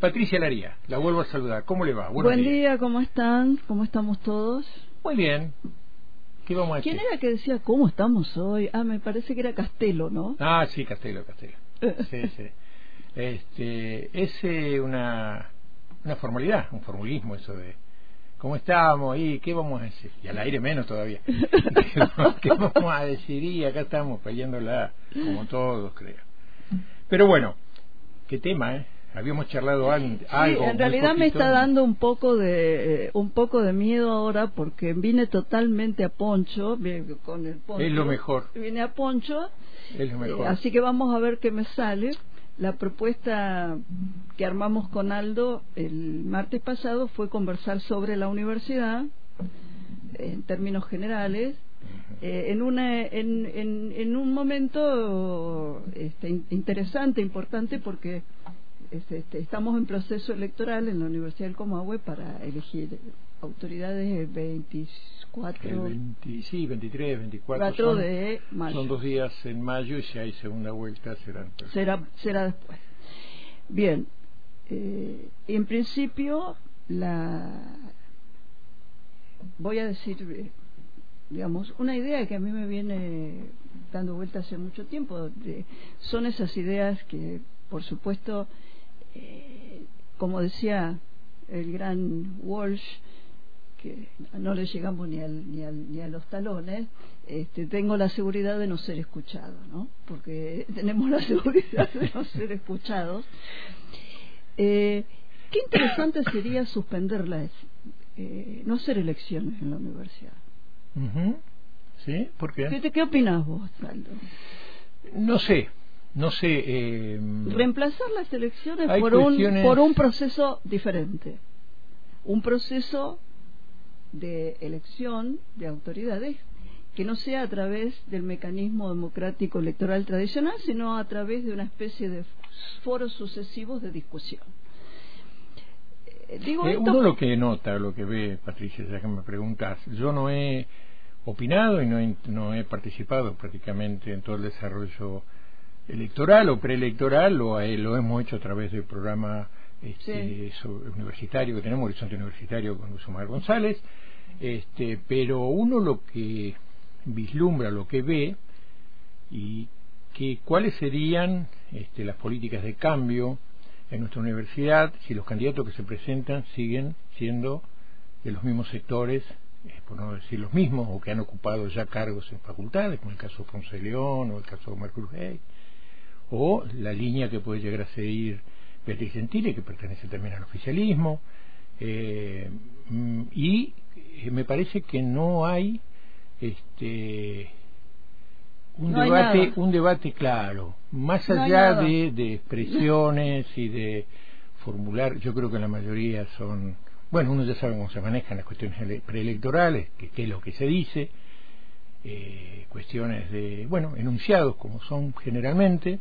Patricia Laría, la vuelvo a saludar. ¿Cómo le va? Buen día, ¿cómo están? ¿Cómo estamos todos? Muy bien. ¿Qué vamos a decir? ¿Quién era que decía cómo estamos hoy? Ah, me parece que era Castelo, ¿no? Ah, sí, Castelo, Castelo. sí, sí. Este, es eh, una, una formalidad, un formulismo eso de ¿Cómo estamos? ¿Y qué vamos a decir? Y al aire menos todavía. ¿Qué vamos a decir? Y acá estamos peleándola, como todos, creo. Pero bueno, qué tema, ¿eh? Habíamos charlado algo. Sí, en realidad me está dando un poco de eh, un poco de miedo ahora porque vine totalmente a Poncho, con el Poncho. Es lo mejor. Vine a Poncho. Es lo mejor. Eh, así que vamos a ver qué me sale. La propuesta que armamos con Aldo el martes pasado fue conversar sobre la universidad en términos generales eh, en, una, en, en, un momento este, interesante, importante, porque este, estamos en proceso electoral en la Universidad del Comahue para elegir autoridades el 24 sí 23 24 son, de mayo. son dos días en mayo y si hay segunda vuelta serán será será después bien eh, en principio la voy a decir eh, digamos una idea que a mí me viene dando vuelta hace mucho tiempo de, son esas ideas que por supuesto eh, como decía el gran Walsh que no le llegamos ni, al, ni, al, ni a los talones, este, tengo la seguridad de no ser escuchado, ¿no? Porque tenemos la seguridad de no ser escuchados. Eh, qué interesante sería suspenderlas, eh, no hacer elecciones en la universidad. ¿Sí? ¿Por qué? ¿Qué, qué opinas vos, Aldo? No sé, no sé. Eh, Reemplazar las elecciones por, un, por un proceso diferente. Un proceso de elección de autoridades que no sea a través del mecanismo democrático electoral tradicional, sino a través de una especie de foros sucesivos de discusión. Eh, digo eh, Uno lo que nota, lo que ve, Patricia, ya que me preguntas, yo no he opinado y no he, no he participado prácticamente en todo el desarrollo electoral o preelectoral, lo, lo hemos hecho a través del programa este, universitario que tenemos, Horizonte Universitario con Usumar González, este, pero uno lo que vislumbra, lo que ve, y que cuáles serían este, las políticas de cambio en nuestra universidad si los candidatos que se presentan siguen siendo de los mismos sectores, eh, por no decir los mismos, o que han ocupado ya cargos en facultades, como el caso de Ponce León o el caso de Marcos Hay, o la línea que puede llegar a seguir Beatriz Gentile, que pertenece también al oficialismo, eh, mm, y eh, me parece que no hay este un debate un debate claro. Más allá de, de, expresiones y de formular yo creo que la mayoría son bueno uno ya sabe cómo se manejan las cuestiones preelectorales que qué es lo que se dice eh, cuestiones de bueno enunciados como son generalmente.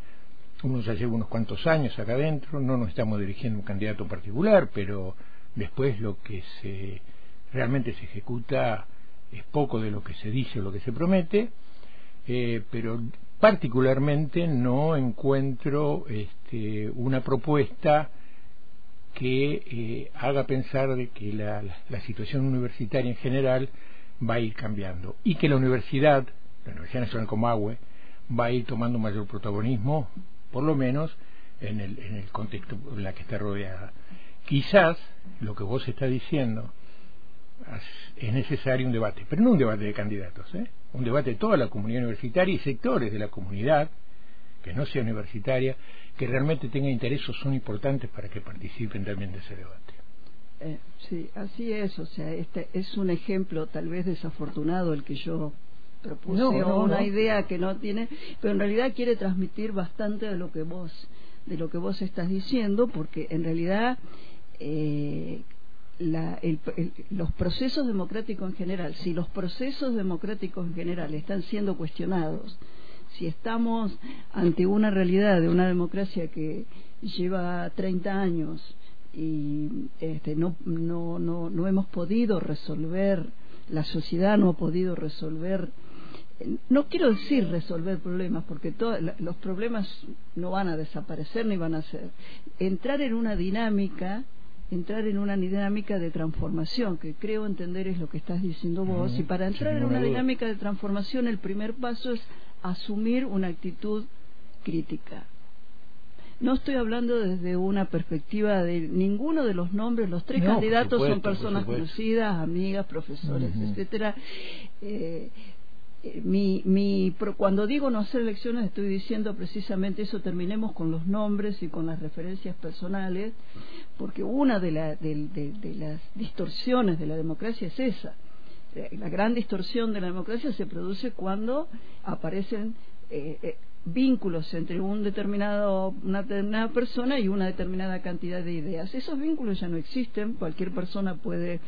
Uno ya lleva unos cuantos años acá adentro, no nos estamos dirigiendo a un candidato particular, pero después lo que se realmente se ejecuta es poco de lo que se dice o lo que se promete, eh, pero particularmente no encuentro este, una propuesta que eh, haga pensar de que la, la, situación universitaria en general va a ir cambiando y que la universidad, la Universidad Nacional Comahue, va a ir tomando mayor protagonismo por lo menos en el, en el contexto en la que está rodeada. Quizás lo que vos estás diciendo es necesario un debate, pero no un debate de candidatos, ¿eh? un debate de toda la comunidad universitaria y sectores de la comunidad que no sea universitaria, que realmente tenga intereses son importantes para que participen también de ese debate. Eh, sí, así es, o sea, este es un ejemplo tal vez desafortunado el que yo propuse una idea que no tiene, pero en realidad quiere transmitir bastante de lo que vos de lo que vos estás diciendo, porque en realidad eh, la, los procesos democráticos en general, si los procesos democráticos en general están siendo cuestionados, si estamos ante una realidad de una democracia que lleva 30 años y este, no, no, no, no hemos podido resolver, la sociedad no ha podido resolver no quiero decir resolver problemas, porque los problemas no van a desaparecer ni van a ser. Entrar en una dinámica, entrar en una dinámica de transformación, que creo entender es lo que estás diciendo vos, y para entrar en una dinámica de transformación el primer paso es asumir una actitud crítica. No estoy hablando desde una perspectiva de ninguno de los nombres, los tres candidatos son personas conocidas, amigas, profesores, etcétera. Eh, eh, mi, mi, cuando digo no hacer elecciones estoy diciendo precisamente eso, terminemos con los nombres y con las referencias personales, porque una de, de, las distorsiones de la democracia es esa. Eh, la gran distorsión de la democracia se produce cuando aparecen eh, vínculos entre un determinado, una determinada persona y una determinada cantidad de ideas. Esos vínculos ya no existen, cualquier persona puede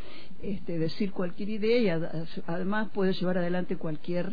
este, decir cualquier idea y además puede llevar adelante cualquier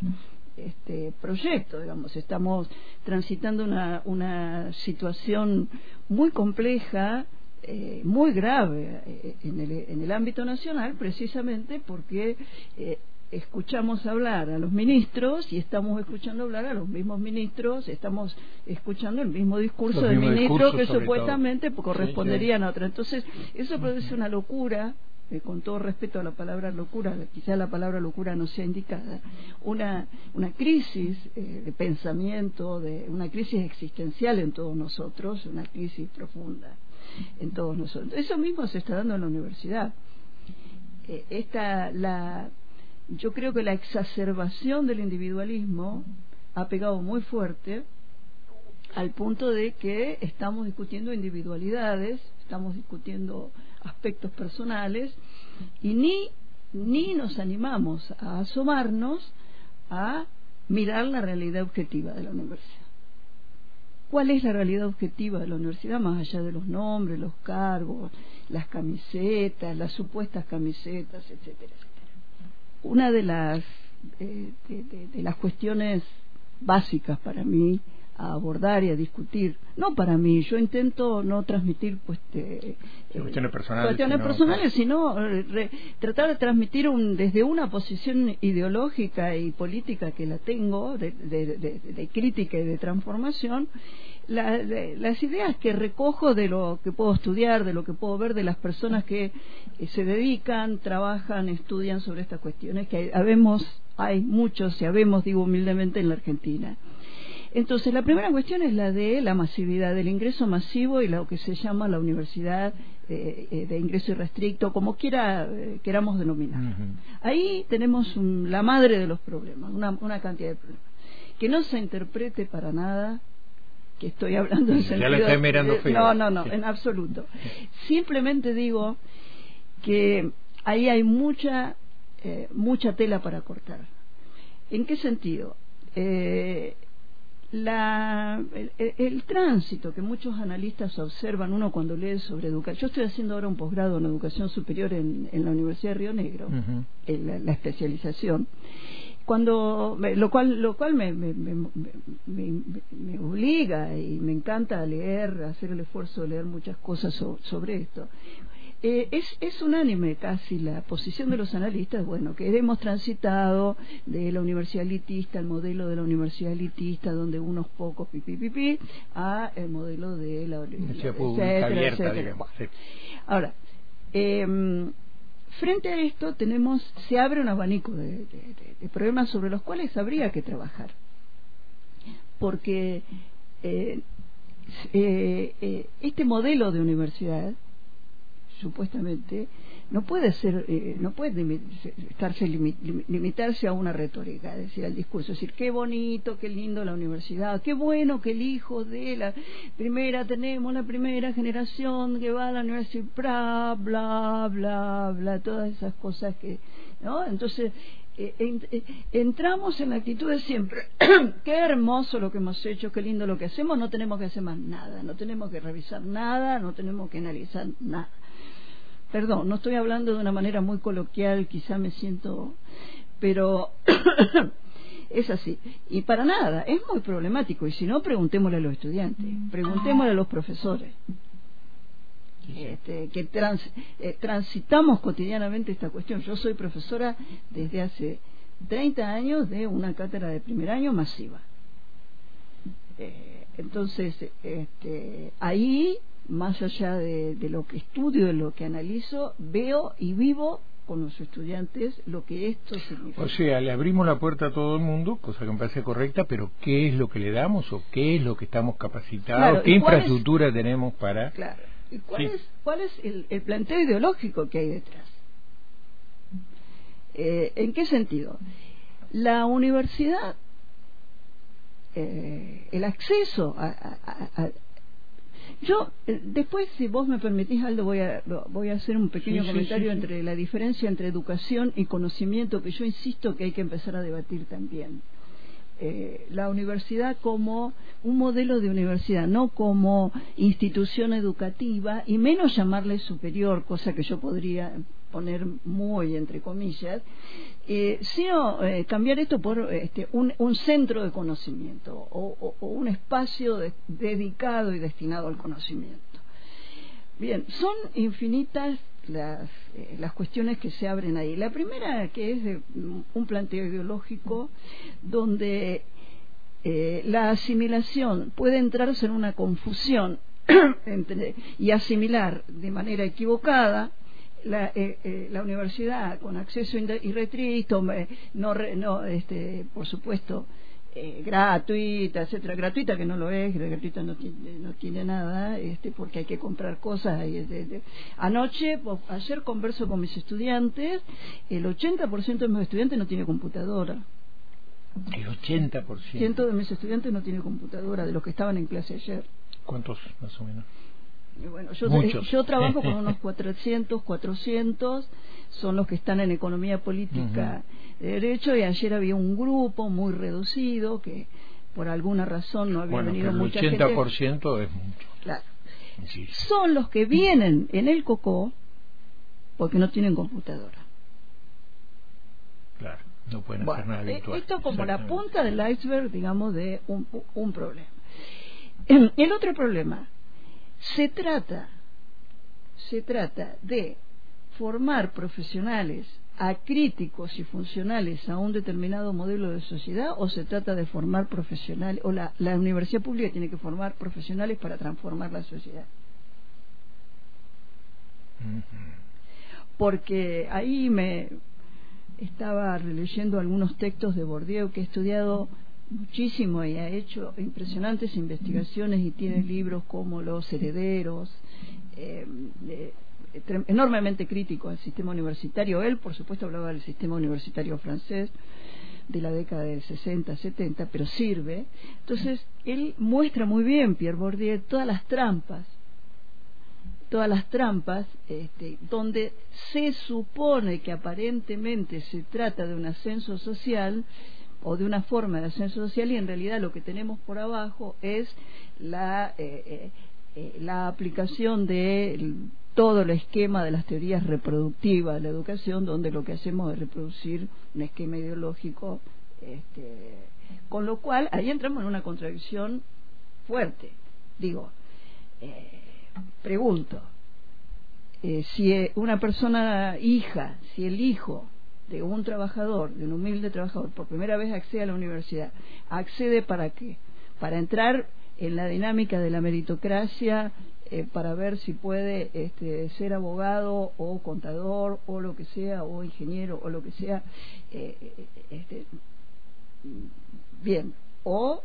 este, proyecto, digamos. Estamos transitando una, una situación muy compleja, eh, muy grave eh, en, el, en, el, ámbito nacional, precisamente porque eh, escuchamos hablar a los ministros y estamos escuchando hablar a los mismos ministros, estamos escuchando el mismo discurso del ministro que supuestamente corresponderían a otro. Entonces, eso produce una locura, eh, con todo respeto a la palabra locura, quizá la palabra locura no sea indicada, una, una crisis eh, de pensamiento, de una crisis existencial en todos nosotros, una crisis profunda en todos nosotros. Eso mismo se está dando en la universidad. Eh, esta, la yo creo que la exacerbación del individualismo ha pegado muy fuerte al punto de que estamos discutiendo individualidades, estamos discutiendo aspectos personales y ni, ni nos animamos a asomarnos a mirar la realidad objetiva de la universidad. ¿Cuál es la realidad objetiva de la universidad más allá de los nombres, los cargos, las camisetas, las supuestas camisetas, etcétera? Una de las eh, de, las cuestiones básicas para mí a abordar y a discutir. No para mí, yo intento no transmitir pues, eh, cuestiones personales, cuestiones sino, personales sino eh, tratar de transmitir un, desde una posición ideológica y política que la tengo, de, de crítica y de transformación, las ideas que recojo de lo que puedo estudiar, de lo que puedo ver de las personas que eh, se dedican, trabajan, estudian sobre estas cuestiones, que habemos, hay muchos, y habemos, digo humildemente, en la Argentina. Entonces, la primera cuestión es la de la masividad, del ingreso masivo y lo que se llama la universidad eh, eh, de ingreso irrestricto, como quiera queramos denominar. Ahí tenemos la madre de los problemas, una, una cantidad de problemas. Que no se interprete para nada que estoy hablando en sentido... No, no, no, en absoluto. Simplemente digo que ahí hay mucha, eh, mucha tela para cortar. ¿En qué sentido? Eh, la, el, tránsito que muchos analistas observan uno cuando lee sobre educación. Yo estoy haciendo ahora un posgrado en educación superior en, la Universidad de Río Negro, en la, especialización cuando lo cual lo cual me, me, me, obliga y me encanta leer hacer el esfuerzo de leer muchas cosas sobre esto. Eh, es, es unánime casi la posición de los analistas bueno que hemos transitado de la universidad elitista al modelo de la universidad elitista donde unos pocos pipi pipi a el modelo de la universidad pública abierta digamos ahora eh, Frente a esto tenemos, se abre un abanico de, problemas sobre los cuales habría que trabajar, porque eh, eh, eh, este modelo de universidad, supuestamente, no puede ser, eh, no puede estarse limitarse a una retórica, decir, al discurso, es decir, qué bonito, qué lindo la universidad, qué bueno que el hijo de la primera tenemos la primera generación que va a la universidad, bla, bla, bla, bla, todas esas cosas que, ¿no? Entonces, eh, eh, entramos en la actitud de siempre, qué hermoso lo que hemos hecho, qué lindo lo que hacemos, no tenemos que hacer más nada, no tenemos que revisar nada, no tenemos que analizar nada perdón, no estoy hablando de una manera muy coloquial, quizá me siento, pero es así. Y para nada, es muy problemático. Y si no, preguntémosle a los estudiantes, preguntémosle a los profesores. Este, que eh, transitamos cotidianamente esta cuestión. Yo soy profesora desde hace 30 años de una cátedra de primer año masiva. Eh, entonces, este, ahí, más allá de, de lo que estudio, de lo que analizo, veo y vivo con los estudiantes lo que esto significa. O sea, le abrimos la puerta a todo el mundo, cosa que me parece correcta, pero ¿qué es lo que le damos o qué es lo que estamos capacitados? ¿Qué infraestructura tenemos para...? Claro. ¿Y cuál es, cuál es el, el, planteo ideológico que hay detrás? Eh, ¿En qué sentido? La universidad, eh, el acceso a, yo, eh, después, si vos me permitís, Aldo, voy a, voy a hacer un pequeño comentario entre la diferencia entre educación y conocimiento, que yo insisto que hay que empezar a debatir también. Eh, la universidad como un modelo de universidad, no como institución educativa, y menos llamarle superior, cosa que yo podría poner muy entre comillas, eh, sino eh, cambiar esto por este, un, centro de conocimiento o, un espacio dedicado y destinado al conocimiento. Bien, son infinitas las, eh, las cuestiones que se abren ahí. La primera, que es de un planteo ideológico, donde eh, la asimilación puede entrarse en una confusión y asimilar de manera equivocada la, eh, la universidad con acceso irrestricto, no, no este, por supuesto, eh, gratuita, etcétera, gratuita que no lo es, gratuita no tiene, no tiene nada, este, porque hay que comprar cosas. Y, Anoche, ayer converso con mis estudiantes, el 80% de mis estudiantes no tiene computadora. El 80%. de mis estudiantes no tiene computadora, de los que estaban en clase ayer. ¿Cuántos más o menos? Bueno, yo, yo trabajo con unos 400, 400, son los que están en economía política de derecho, y ayer había un grupo muy reducido que por alguna razón no había venido el mucha 80% es mucho. Claro. Son los que vienen en el COCO porque no tienen computadora. Claro, no pueden hacer nada eh, virtual. Esto como la punta del iceberg, digamos, de un, un problema. El otro problema se trata, se trata de formar profesionales acríticos y funcionales a un determinado modelo de sociedad o se trata de formar profesionales o la, la universidad pública tiene que formar profesionales para transformar la sociedad porque ahí me estaba releyendo algunos textos de Bourdieu que he estudiado muchísimo y ha hecho impresionantes investigaciones y tiene libros como Los Herederos, eh, enormemente crítico al sistema universitario. Él, por supuesto, hablaba del sistema universitario francés de la década del 60, 70, pero sirve. Entonces, él muestra muy bien, Pierre Bourdieu, todas las trampas todas las trampas este, donde se supone que aparentemente se trata de un ascenso social o de una forma de ascenso social y en realidad lo que tenemos por abajo es la, eh, eh, eh, la aplicación de todo el esquema de las teorías reproductivas de la educación, donde lo que hacemos es reproducir un esquema ideológico, este, con lo cual ahí entramos en una contradicción fuerte. Digo, pregunto, si una persona hija, si el hijo de un trabajador, de un humilde trabajador, por primera vez accede a la universidad, ¿accede para qué? Para entrar en la dinámica de la meritocracia, eh, para ver si puede este, ser abogado o contador o lo que sea, o ingeniero o lo que sea. Eh, eh, este, bien, o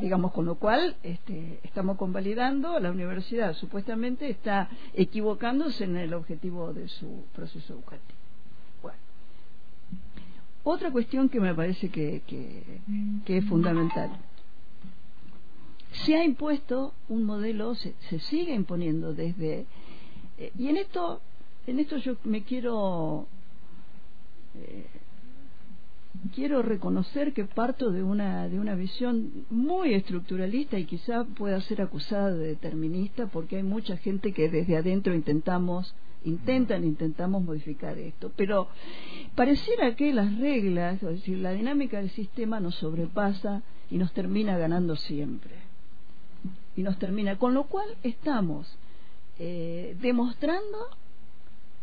digamos, con lo cual este, estamos convalidando, la universidad supuestamente está equivocándose en el objetivo de su proceso educativo. Otra cuestión que me parece que, es fundamental. Se ha impuesto un modelo, se, sigue imponiendo desde... Eh, y en esto, en esto yo me quiero... Eh, quiero reconocer que parto de una, de una visión muy estructuralista y quizá pueda ser acusada de determinista porque hay mucha gente que desde adentro intentamos intentan, intentamos modificar esto, pero pareciera que las reglas, es decir, la dinámica del sistema nos sobrepasa y nos termina ganando siempre. Y nos termina, con lo cual estamos eh, demostrando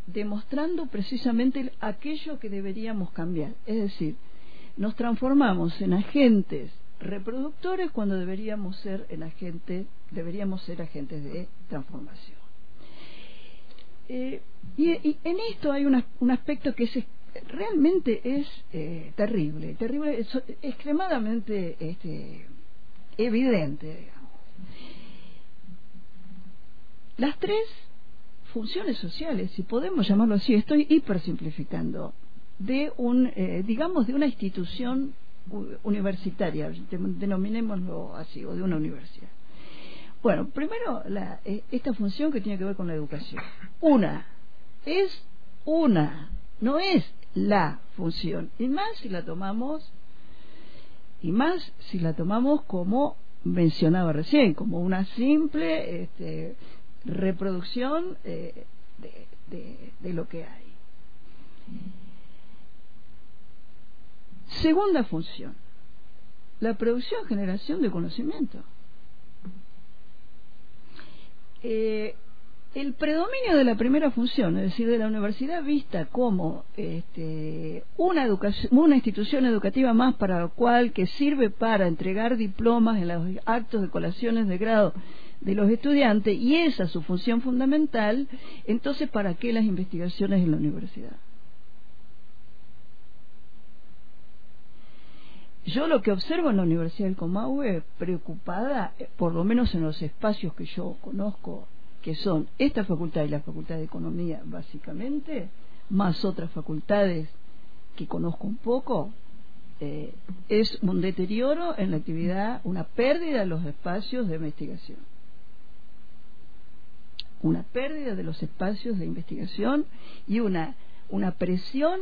demostrando precisamente aquello que deberíamos cambiar. Es decir, nos transformamos en agentes reproductores cuando deberíamos ser en agentes, deberíamos ser agentes de transformación. Eh, y, en esto hay un aspecto que es realmente es eh, terrible, terrible, es, extremadamente este, evidente. Las tres funciones sociales, si podemos llamarlo así, estoy hipersimplificando, de un, eh, digamos, de una institución universitaria, denominémoslo así, o de una universidad. Bueno, primero, la, eh, esta función que tiene que ver con la educación. Una, es una, no es la función, y más si la tomamos, y más si la tomamos como mencionaba recién, como una simple este, reproducción eh, de, lo que hay. Segunda función, la producción generación de conocimiento. Eh, el predominio de la primera función, es decir, de la universidad vista como este, una, una institución educativa más para la cual que sirve para entregar diplomas en los actos de colaciones de grado de los estudiantes y esa es su función fundamental, entonces ¿para qué las investigaciones en la universidad? Yo lo que observo en la Universidad del Comahue, preocupada, eh, por lo menos en los espacios que yo conozco, que son esta facultad y la Facultad de Economía, básicamente, más otras facultades que conozco un poco, eh, es un deterioro en la actividad, una pérdida de los espacios de investigación. Una pérdida de los espacios de investigación y una, una presión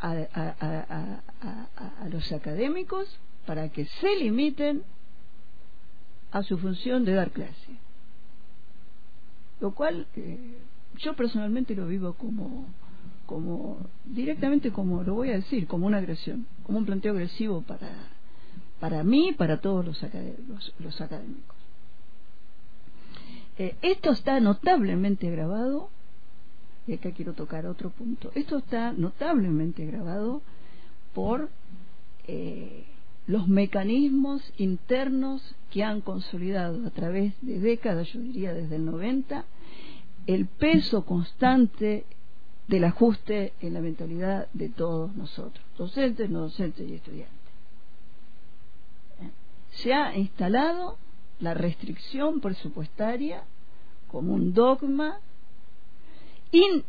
a, los académicos para que se limiten a su función de dar clase. Lo cual eh, yo personalmente lo vivo como, como, directamente como, lo voy a decir, como una agresión, como un planteo agresivo para, para mí y para todos los, los académicos. Eh, esto está notablemente agravado, y acá quiero tocar otro punto, esto está notablemente agravado por eh, los mecanismos internos que han consolidado a través de décadas, yo diría desde el 90, el peso constante del ajuste en la mentalidad de todos nosotros, docentes, no docentes y estudiantes. Se ha instalado la restricción presupuestaria como un dogma in,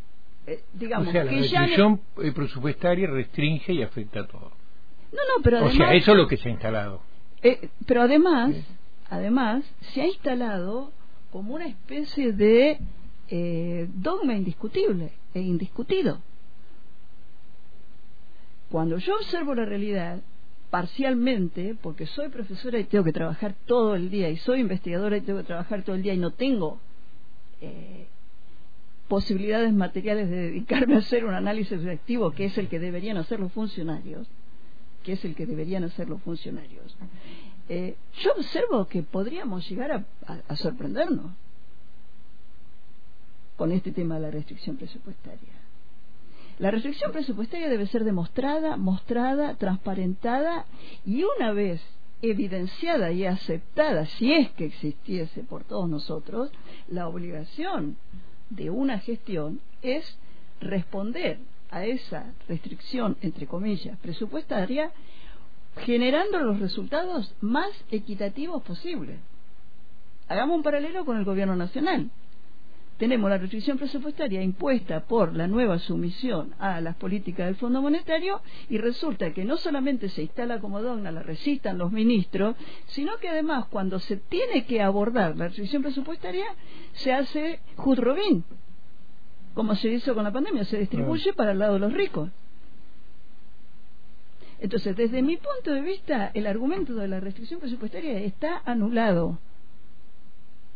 eh, digamos o sea, la restricción eh, presupuestaria restringe y afecta a todo. No no pero además, o sea eso es lo que se ha instalado. Eh, pero además además se ha instalado como una especie de dogma indiscutible e indiscutido. Cuando yo observo la realidad parcialmente, porque soy profesora y tengo que trabajar todo el día, y soy investigadora y tengo que trabajar todo el día y no tengo eh, posibilidades materiales de dedicarme a hacer un análisis reactivo, que es el que deberían hacer los funcionarios, que es el que deberían hacer los funcionarios, eh, yo observo que podríamos llegar a sorprendernos con este tema de la restricción presupuestaria. La restricción presupuestaria debe ser demostrada, mostrada, transparentada y una vez evidenciada y aceptada, si es que existiese por todos nosotros, la obligación de una gestión es responder a esa restricción, entre comillas, presupuestaria, generando los resultados más equitativos posibles. Hagamos un paralelo con el gobierno nacional tenemos la restricción presupuestaria impuesta por la nueva sumisión a las políticas del Fondo Monetario y resulta que no solamente se instala como dogma, la resistan los ministros, sino que además cuando se tiene que abordar la restricción presupuestaria se hace Robin, como se hizo con la pandemia, se distribuye para el lado de los ricos. Entonces, desde mi punto de vista, el argumento de la restricción presupuestaria está anulado.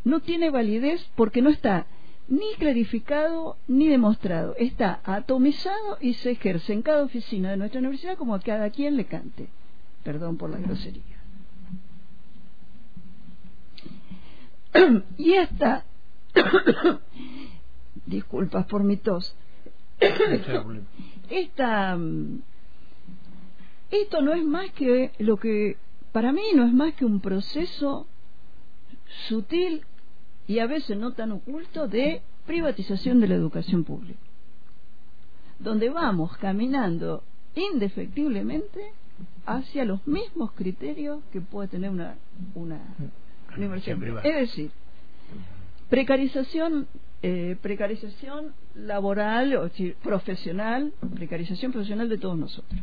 No tiene validez porque no está ni clarificado ni demostrado. Está atomizado y se ejerce en cada oficina de nuestra universidad como a cada quien le cante. Perdón por la grosería. y esta disculpas por mi tos. Esta, esto no es más que lo que, para mí no es más que un proceso sutil y a veces no tan oculto de privatización de la educación pública, donde vamos caminando indefectiblemente hacia los mismos criterios que puede tener una, una universidad privada. Es decir, precarización eh, precarización laboral o profesional, precarización profesional de todos nosotros.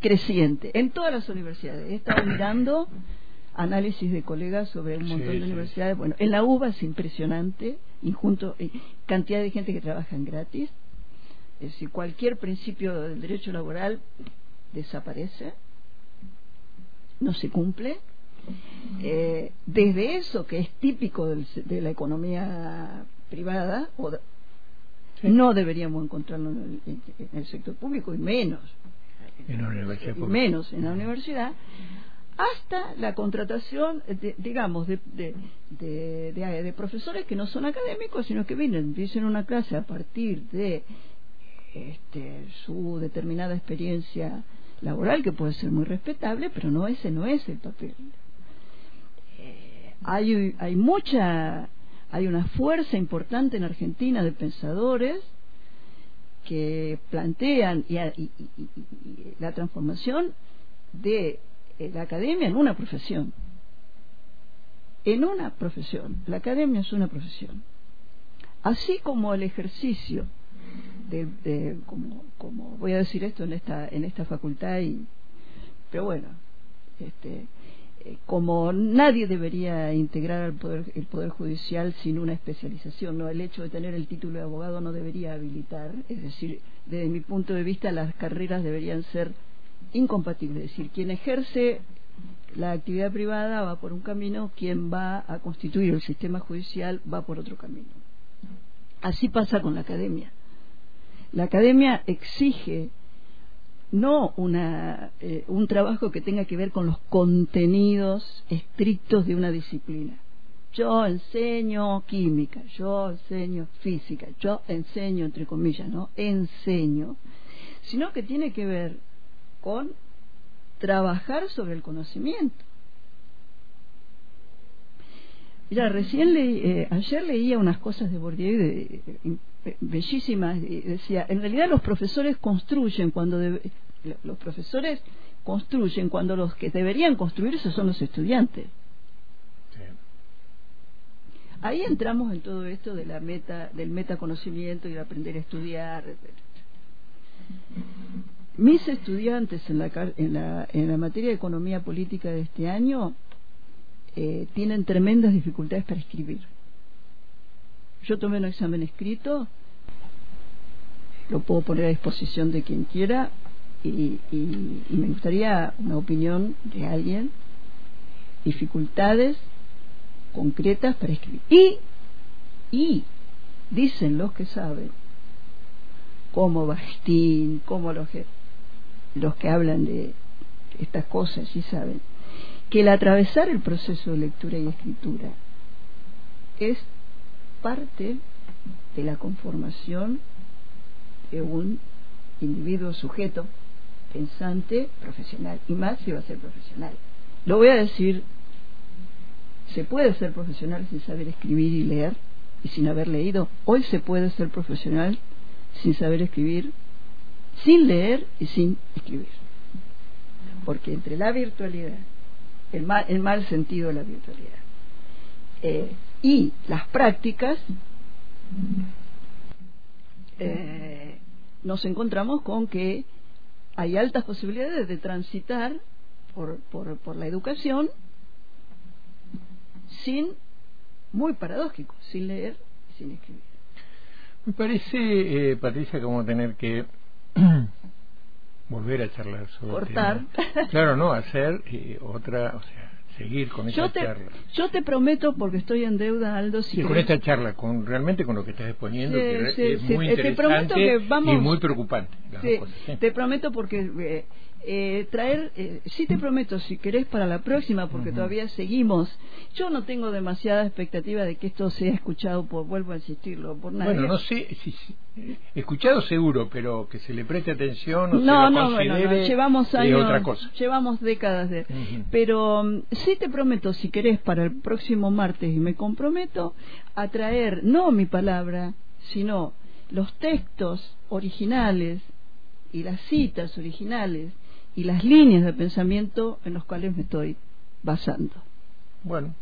Creciente, en todas las universidades. He estado mirando análisis de colegas sobre un montón de universidades. Bueno, en la UBA es impresionante, y junto, eh, cantidad de gente que trabaja en gratis. Es decir, cualquier principio del derecho laboral desaparece, no se cumple. Eh, desde eso que es típico de la economía privada, o no deberíamos encontrarlo en el, sector público y menos en la universidad menos en la universidad hasta la contratación digamos de, de, de, profesores que no son académicos sino que vienen dicen una clase a partir de este, su determinada experiencia laboral que puede ser muy respetable pero no ese no es el papel. Eh, hay hay mucha hay una fuerza importante en Argentina de pensadores que plantean y, la transformación de la academia en una profesión. En una profesión. La academia es una profesión. Así como el ejercicio de, como, como voy a decir esto en esta en esta facultad y pero bueno este eh, como nadie debería integrar al poder, el poder judicial sin una especialización, no el hecho de tener el título de abogado no debería habilitar, es decir, desde mi punto de vista las carreras deberían ser incompatibles, es decir, quien ejerce la actividad privada va por un camino, quien va a constituir el sistema judicial va por otro camino. Así pasa con la academia. La academia exige no una, eh, un trabajo que tenga que ver con los contenidos estrictos de una disciplina. Yo enseño química, yo enseño física, yo enseño, entre comillas, ¿no? Enseño, sino que tiene que ver con trabajar sobre el conocimiento. Mira, recién leí, eh, ayer leía unas cosas de Bourdieu de, bellísimas. Decía, en realidad los profesores construyen cuando los profesores construyen cuando los que deberían construirse son los estudiantes. Ahí entramos en todo esto de la meta, del metaconocimiento y de aprender a estudiar. Mis estudiantes en la, en la, en la materia de economía política de este año eh, tienen tremendas dificultades para escribir. Yo tomé un examen escrito lo puedo poner a disposición de quien quiera y, me gustaría una opinión de alguien, dificultades concretas para escribir. Y, y dicen los que saben, como Bastín, como los los que hablan de estas cosas y saben, que el atravesar el proceso de lectura y escritura es parte de la conformación de un individuo sujeto pensante profesional y más si va a ser profesional. Lo voy a decir se puede ser profesional sin saber escribir y leer y sin haber leído. Hoy se puede ser profesional sin saber escribir sin leer y sin escribir porque entre la virtualidad el mal, el mal sentido de la virtualidad eh, y las prácticas eh, nos encontramos con que hay altas posibilidades de transitar por, por, la educación sin, muy paradójico, sin leer y sin escribir. Me parece, eh, Patricia, como tener que volver a charlar sobre cortar claro no hacer eh, otra o sea seguir con esta charla. Yo te prometo, porque estoy en deuda, Aldo, si con esta charla, con realmente con lo que estás exponiendo, que es muy interesante y muy preocupante. te prometo porque eh, eh, traer, eh, sí te prometo, si querés para la próxima, porque todavía seguimos, yo no tengo demasiada expectativa de que esto sea escuchado por, vuelvo a insistirlo, por nadie. Bueno, no sé, si, escuchado seguro, pero que se le preste atención o no, se no, bueno, no, llevamos años, otra cosa. llevamos décadas de... Pero mm, sí te prometo, si querés, para el próximo martes, y me comprometo a traer, no mi palabra, sino los textos originales y las citas originales y las líneas de pensamiento en los cuales me estoy basando. Bueno,